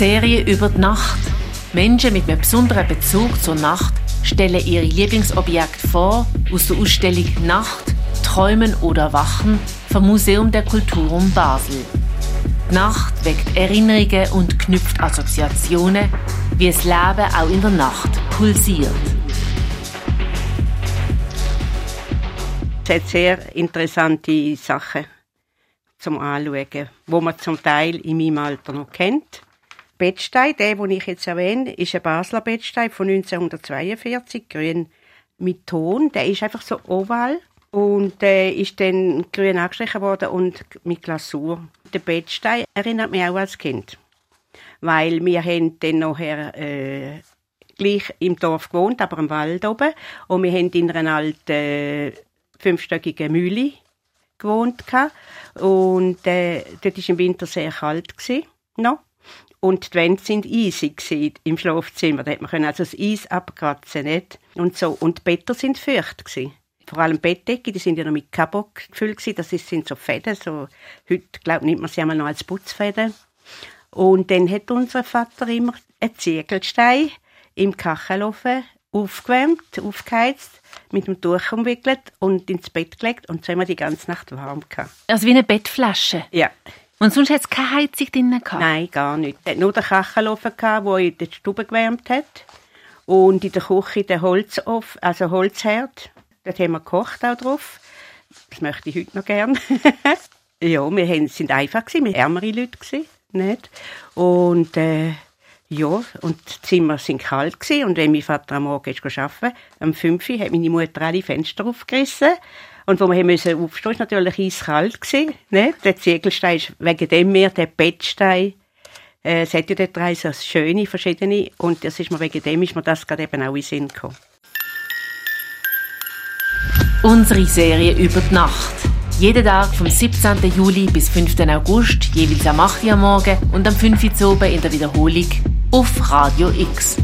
Serie über die Nacht. Menschen mit einem besonderen Bezug zur Nacht stellen ihre Lieblingsobjekte vor aus der Ausstellung Nacht, Träumen oder Wachen vom Museum der Kulturum Basel. Die Nacht weckt Erinnerungen und knüpft Assoziationen, wie das Leben auch in der Nacht pulsiert. Hat sehr interessante Sachen zum Anschauen, wo man zum Teil in meinem Alter noch kennt. Bettstein, der, den ich jetzt erwähne, ist ein Basler Bettstein von 1942, grün mit Ton. Der ist einfach so oval und der ist dann grün angestrichen worden und mit Glasur. Der Bettstein erinnert mich auch als Kind, weil wir haben dann nachher äh, gleich im Dorf gewohnt, aber im Wald oben und wir haben in einer alten äh, fünfstöckigen Mühle gewohnt und äh, dort war im Winter sehr kalt noch. Und die Wände sind eisig im Schlafzimmer. Da hat man also das Eis abkratzen, nicht? Und so. Und die Betten sind feucht gewesen. Vor allem Bettdecke, die sind ja noch mit Kabok gefüllt gewesen. Das sind so Fäden, so. Heute, glaube nimmt man sie einmal noch als Putzfäden. Und dann hat unser Vater immer einen Ziegelstein im Kachelofen aufgewärmt, aufgeheizt, mit dem Tuch umwickelt und ins Bett gelegt und so haben wir die ganze Nacht warm gehabt. Also wie eine Bettflasche? Ja. Und sonst hat es keine Heizung drin gehabt? Nein, gar nicht. Es nur den Kachelofen, der in der Stube gewärmt hat. Und in der Küche den Holzofen, also Holzherd. Dort haben wir gekocht auch drauf. Das möchte ich heute noch gern. ja, wir sind einfach wir waren ärmere Leute nicht? Und, äh, ja, und die Zimmer sind kalt gewesen. Und wenn mein Vater am Morgen ist arbeiten, um 5 Uhr, hat meine Mutter alle Fenster aufgerissen und wo wir aufstehen, war natürlich eiskalt. Gewesen, ne? Der Ziegelstein ist wegen dem mehr der Bettstein. Äh, es hat ja dort drei so schöne, verschiedene. Und das ist mir wegen dem ist mir das gerade eben auch in Sinn gekommen. Unsere Serie über die Nacht. Jeden Tag vom 17. Juli bis 5. August, jeweils am 8. Uhr am Morgen und am 5. Uhr oben in der Wiederholung auf Radio X.